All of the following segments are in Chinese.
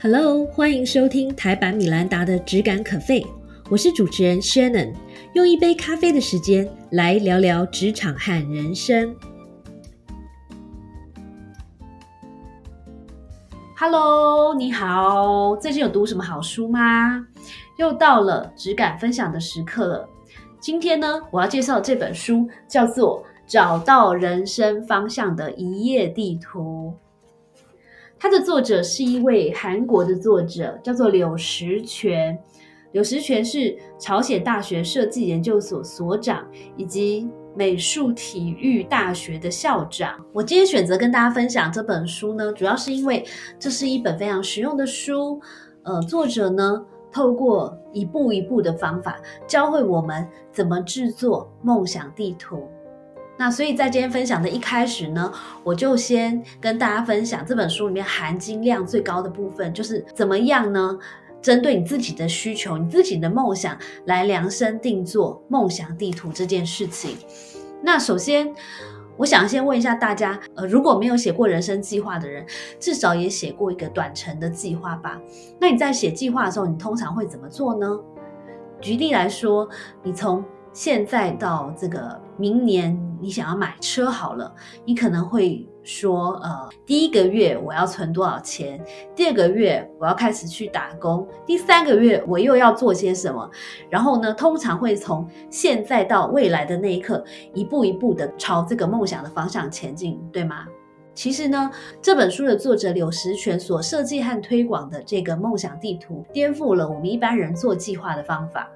Hello，欢迎收听台版米兰达的质感可废，我是主持人 Shannon，用一杯咖啡的时间来聊聊职场和人生。Hello，你好，最近有读什么好书吗？又到了质感分享的时刻了。今天呢，我要介绍这本书叫做《找到人生方向的一页地图》。它的作者是一位韩国的作者，叫做柳石泉。柳石泉是朝鲜大学设计研究所所长，以及美术体育大学的校长。我今天选择跟大家分享这本书呢，主要是因为这是一本非常实用的书。呃，作者呢，透过一步一步的方法，教会我们怎么制作梦想地图。那所以在今天分享的一开始呢，我就先跟大家分享这本书里面含金量最高的部分，就是怎么样呢？针对你自己的需求、你自己的梦想来量身定做梦想地图这件事情。那首先，我想先问一下大家，呃，如果没有写过人生计划的人，至少也写过一个短程的计划吧？那你在写计划的时候，你通常会怎么做呢？举例来说，你从现在到这个明年，你想要买车好了，你可能会说，呃，第一个月我要存多少钱？第二个月我要开始去打工，第三个月我又要做些什么？然后呢，通常会从现在到未来的那一刻，一步一步的朝这个梦想的方向前进，对吗？其实呢，这本书的作者柳石泉所设计和推广的这个梦想地图，颠覆了我们一般人做计划的方法。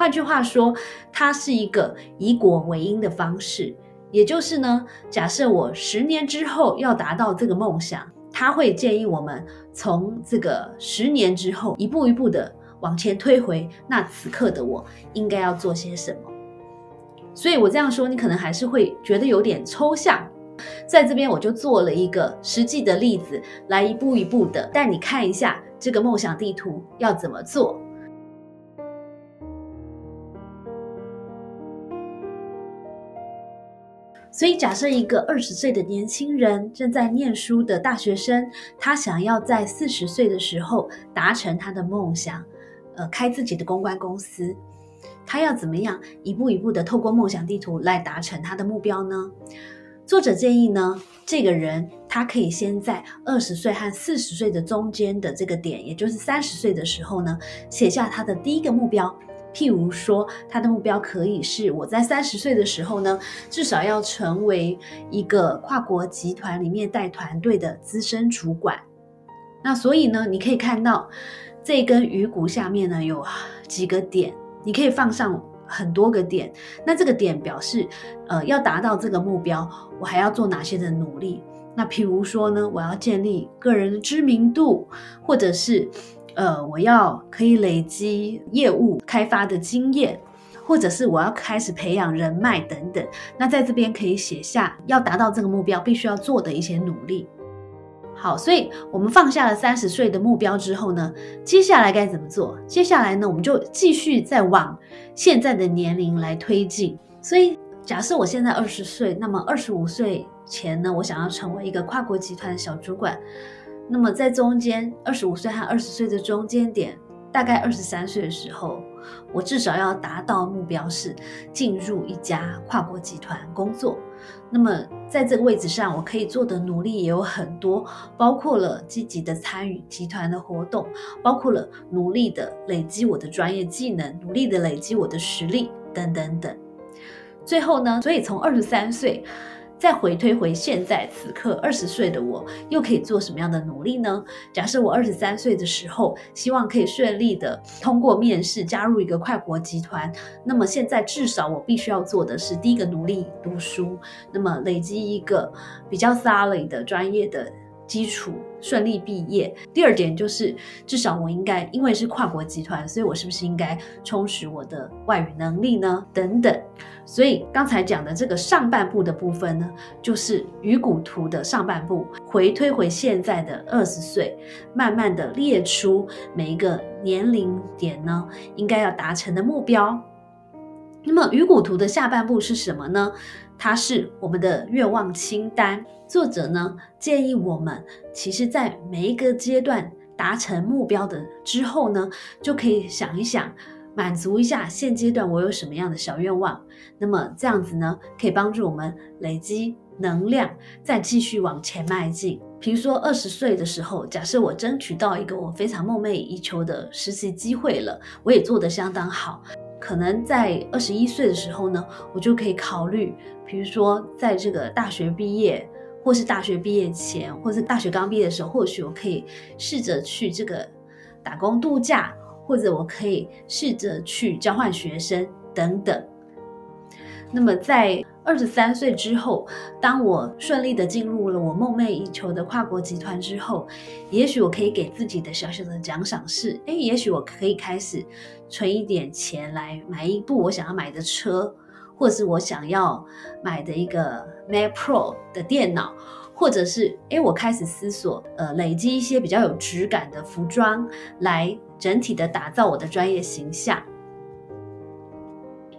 换句话说，它是一个以果为因的方式，也就是呢，假设我十年之后要达到这个梦想，他会建议我们从这个十年之后一步一步的往前推回，那此刻的我应该要做些什么。所以我这样说，你可能还是会觉得有点抽象。在这边，我就做了一个实际的例子，来一步一步的带你看一下这个梦想地图要怎么做。所以，假设一个二十岁的年轻人正在念书的大学生，他想要在四十岁的时候达成他的梦想，呃，开自己的公关公司，他要怎么样一步一步的透过梦想地图来达成他的目标呢？作者建议呢，这个人他可以先在二十岁和四十岁的中间的这个点，也就是三十岁的时候呢，写下他的第一个目标。譬如说，他的目标可以是我在三十岁的时候呢，至少要成为一个跨国集团里面带团队的资深主管。那所以呢，你可以看到这根鱼骨下面呢有几个点，你可以放上很多个点。那这个点表示，呃，要达到这个目标，我还要做哪些的努力？那譬如说呢，我要建立个人的知名度，或者是。呃，我要可以累积业务开发的经验，或者是我要开始培养人脉等等。那在这边可以写下要达到这个目标必须要做的一些努力。好，所以我们放下了三十岁的目标之后呢，接下来该怎么做？接下来呢，我们就继续再往现在的年龄来推进。所以假设我现在二十岁，那么二十五岁前呢，我想要成为一个跨国集团的小主管。那么在中间，二十五岁和二十岁的中间点，大概二十三岁的时候，我至少要达到目标是进入一家跨国集团工作。那么在这个位置上，我可以做的努力也有很多，包括了积极的参与集团的活动，包括了努力的累积我的专业技能，努力的累积我的实力等等等。最后呢，所以从二十三岁。再回推回现在此刻二十岁的我，又可以做什么样的努力呢？假设我二十三岁的时候，希望可以顺利的通过面试，加入一个跨国集团。那么现在至少我必须要做的是，第一个努力读书，那么累积一个比较 solid 的专业的。基础顺利毕业。第二点就是，至少我应该，因为是跨国集团，所以我是不是应该充实我的外语能力呢？等等。所以刚才讲的这个上半部的部分呢，就是鱼骨图的上半部，回推回现在的二十岁，慢慢的列出每一个年龄点呢，应该要达成的目标。那么鱼骨图的下半部是什么呢？它是我们的愿望清单。作者呢建议我们，其实，在每一个阶段达成目标的之后呢，就可以想一想，满足一下现阶段我有什么样的小愿望。那么这样子呢，可以帮助我们累积能量，再继续往前迈进。比如说二十岁的时候，假设我争取到一个我非常梦寐以求的实习机会了，我也做得相当好。可能在二十一岁的时候呢，我就可以考虑，比如说在这个大学毕业，或是大学毕业前，或是大学刚毕业的时候，或许我可以试着去这个打工度假，或者我可以试着去交换学生等等。那么在二十三岁之后，当我顺利的进入了我梦寐以求的跨国集团之后，也许我可以给自己的小小的奖赏是：哎，也许我可以开始存一点钱来买一部我想要买的车，或者是我想要买的一个 Mac Pro 的电脑，或者是哎，我开始思索，呃，累积一些比较有质感的服装，来整体的打造我的专业形象。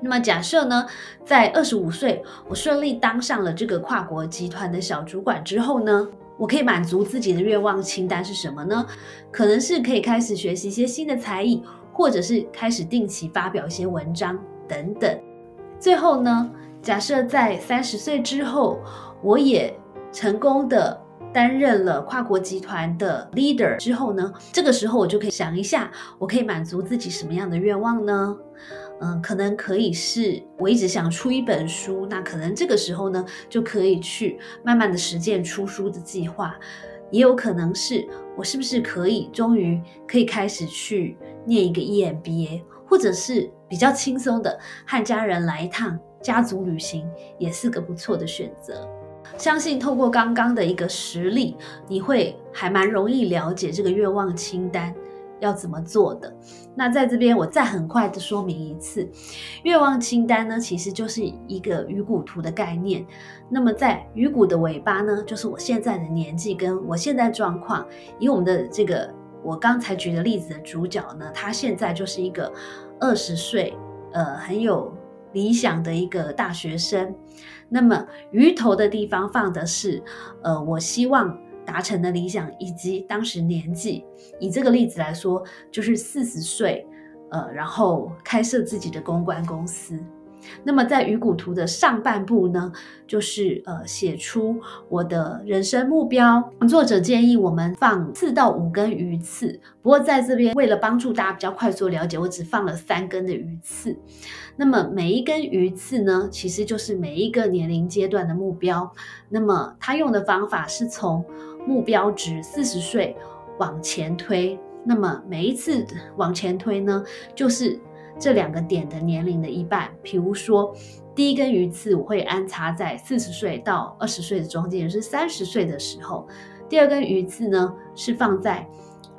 那么假设呢，在二十五岁，我顺利当上了这个跨国集团的小主管之后呢，我可以满足自己的愿望清单是什么呢？可能是可以开始学习一些新的才艺，或者是开始定期发表一些文章等等。最后呢，假设在三十岁之后，我也成功的担任了跨国集团的 leader 之后呢，这个时候我就可以想一下，我可以满足自己什么样的愿望呢？嗯，可能可以是我一直想出一本书，那可能这个时候呢，就可以去慢慢的实践出书的计划。也有可能是我是不是可以终于可以开始去念一个 EMBA，或者是比较轻松的和家人来一趟家族旅行，也是个不错的选择。相信透过刚刚的一个实例，你会还蛮容易了解这个愿望清单。要怎么做的？那在这边我再很快的说明一次，愿望清单呢，其实就是一个鱼骨图的概念。那么在鱼骨的尾巴呢，就是我现在的年纪跟我现在状况。以我们的这个我刚才举的例子的主角呢，他现在就是一个二十岁，呃，很有理想的一个大学生。那么鱼头的地方放的是，呃，我希望。达成的理想以及当时年纪，以这个例子来说，就是四十岁，呃，然后开设自己的公关公司。那么在鱼骨图的上半部呢，就是呃写出我的人生目标。作者建议我们放四到五根鱼刺，不过在这边为了帮助大家比较快速了解，我只放了三根的鱼刺。那么每一根鱼刺呢，其实就是每一个年龄阶段的目标。那么他用的方法是从目标值四十岁往前推，那么每一次往前推呢，就是这两个点的年龄的一半。比如说，第一根鱼刺我会安插在四十岁到二十岁的中间，也是三十岁的时候；第二根鱼刺呢是放在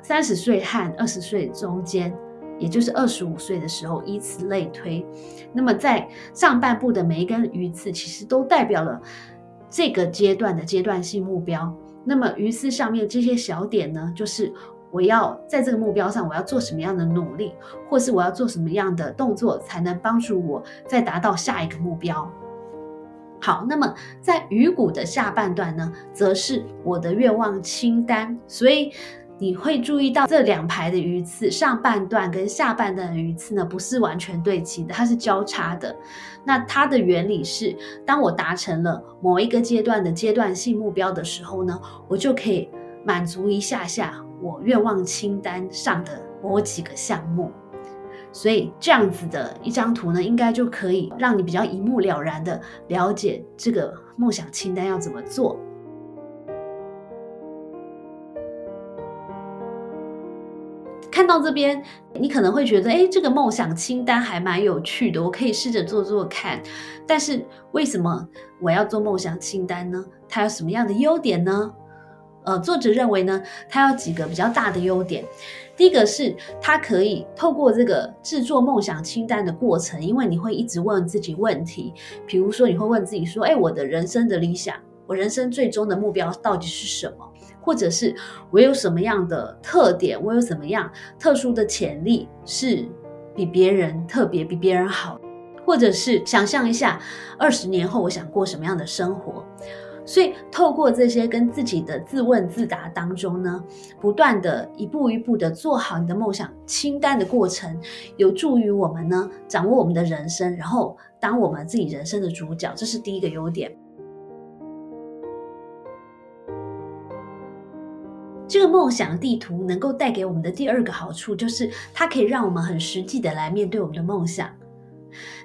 三十岁和二十岁中间，也就是二十五岁的时候，以此类推。那么在上半部的每一根鱼刺，其实都代表了这个阶段的阶段性目标。那么鱼丝上面这些小点呢，就是我要在这个目标上，我要做什么样的努力，或是我要做什么样的动作，才能帮助我再达到下一个目标。好，那么在鱼骨的下半段呢，则是我的愿望清单，所以。你会注意到这两排的鱼刺，上半段跟下半段的鱼刺呢，不是完全对齐的，它是交叉的。那它的原理是，当我达成了某一个阶段的阶段性目标的时候呢，我就可以满足一下下我愿望清单上的某几个项目。所以这样子的一张图呢，应该就可以让你比较一目了然的了解这个梦想清单要怎么做。看到这边，你可能会觉得，哎，这个梦想清单还蛮有趣的，我可以试着做做看。但是为什么我要做梦想清单呢？它有什么样的优点呢？呃，作者认为呢，它有几个比较大的优点。第一个是它可以透过这个制作梦想清单的过程，因为你会一直问自己问题，比如说你会问自己说，哎，我的人生的理想，我人生最终的目标到底是什么？或者是我有什么样的特点，我有什么样特殊的潜力是比别人特别、比别人好，或者是想象一下二十年后我想过什么样的生活。所以透过这些跟自己的自问自答当中呢，不断的一步一步的做好你的梦想清单的过程，有助于我们呢掌握我们的人生，然后当我们自己人生的主角，这是第一个优点。这个梦想地图能够带给我们的第二个好处，就是它可以让我们很实际的来面对我们的梦想。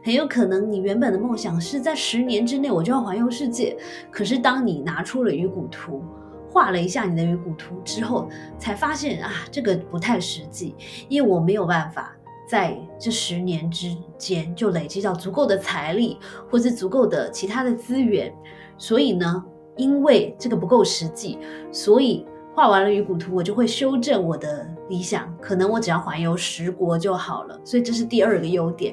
很有可能你原本的梦想是在十年之内我就要环游世界，可是当你拿出了鱼骨图，画了一下你的鱼骨图之后，才发现啊，这个不太实际，因为我没有办法在这十年之间就累积到足够的财力，或是足够的其他的资源，所以呢，因为这个不够实际，所以。画完了鱼骨图，我就会修正我的理想，可能我只要环游十国就好了。所以这是第二个优点。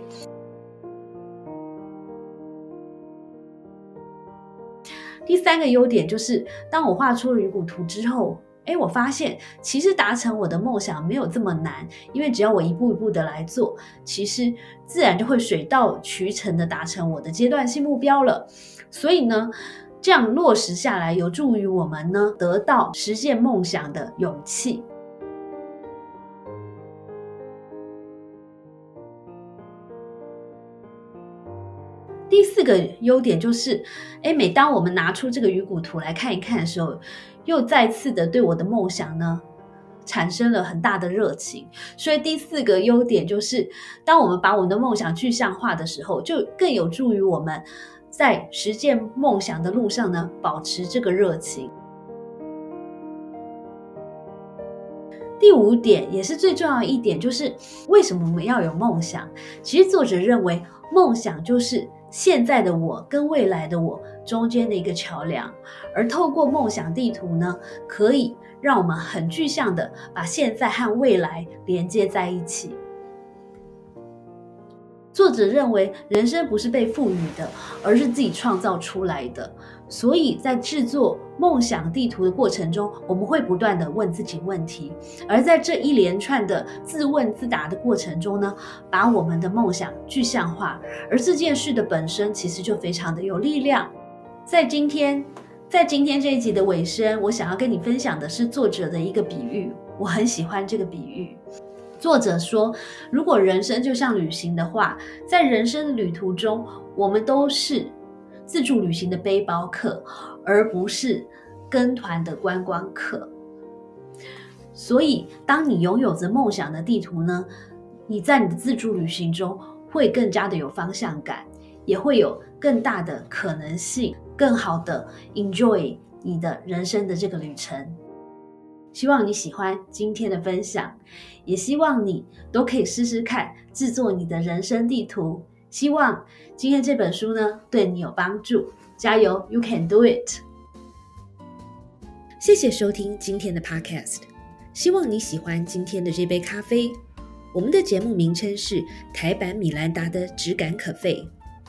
第三个优点就是，当我画出了鱼骨图之后，哎，我发现其实达成我的梦想没有这么难，因为只要我一步一步的来做，其实自然就会水到渠成的达成我的阶段性目标了。所以呢。这样落实下来，有助于我们呢得到实现梦想的勇气。第四个优点就是，哎，每当我们拿出这个鱼骨图来看一看的时候，又再次的对我的梦想呢产生了很大的热情。所以第四个优点就是，当我们把我们的梦想具象化的时候，就更有助于我们。在实现梦想的路上呢，保持这个热情。第五点也是最重要一点，就是为什么我们要有梦想？其实作者认为，梦想就是现在的我跟未来的我中间的一个桥梁，而透过梦想地图呢，可以让我们很具象的把现在和未来连接在一起。作者认为，人生不是被赋予的，而是自己创造出来的。所以在制作梦想地图的过程中，我们会不断的问自己问题，而在这一连串的自问自答的过程中呢，把我们的梦想具象化。而这件事的本身其实就非常的有力量。在今天，在今天这一集的尾声，我想要跟你分享的是作者的一个比喻，我很喜欢这个比喻。作者说：“如果人生就像旅行的话，在人生的旅途中，我们都是自助旅行的背包客，而不是跟团的观光客。所以，当你拥有着梦想的地图呢，你在你的自助旅行中会更加的有方向感，也会有更大的可能性，更好的 enjoy 你的人生的这个旅程。”希望你喜欢今天的分享，也希望你都可以试试看制作你的人生地图。希望今天这本书呢对你有帮助，加油，You can do it！谢谢收听今天的 Podcast，希望你喜欢今天的这杯咖啡。我们的节目名称是台版米兰达的质感可废。